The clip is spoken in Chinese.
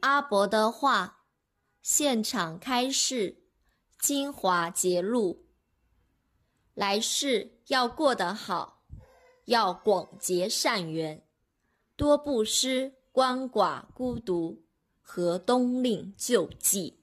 阿伯的话，现场开示，精华节录。来世要过得好，要广结善缘，多布施，鳏寡孤独和东令救济。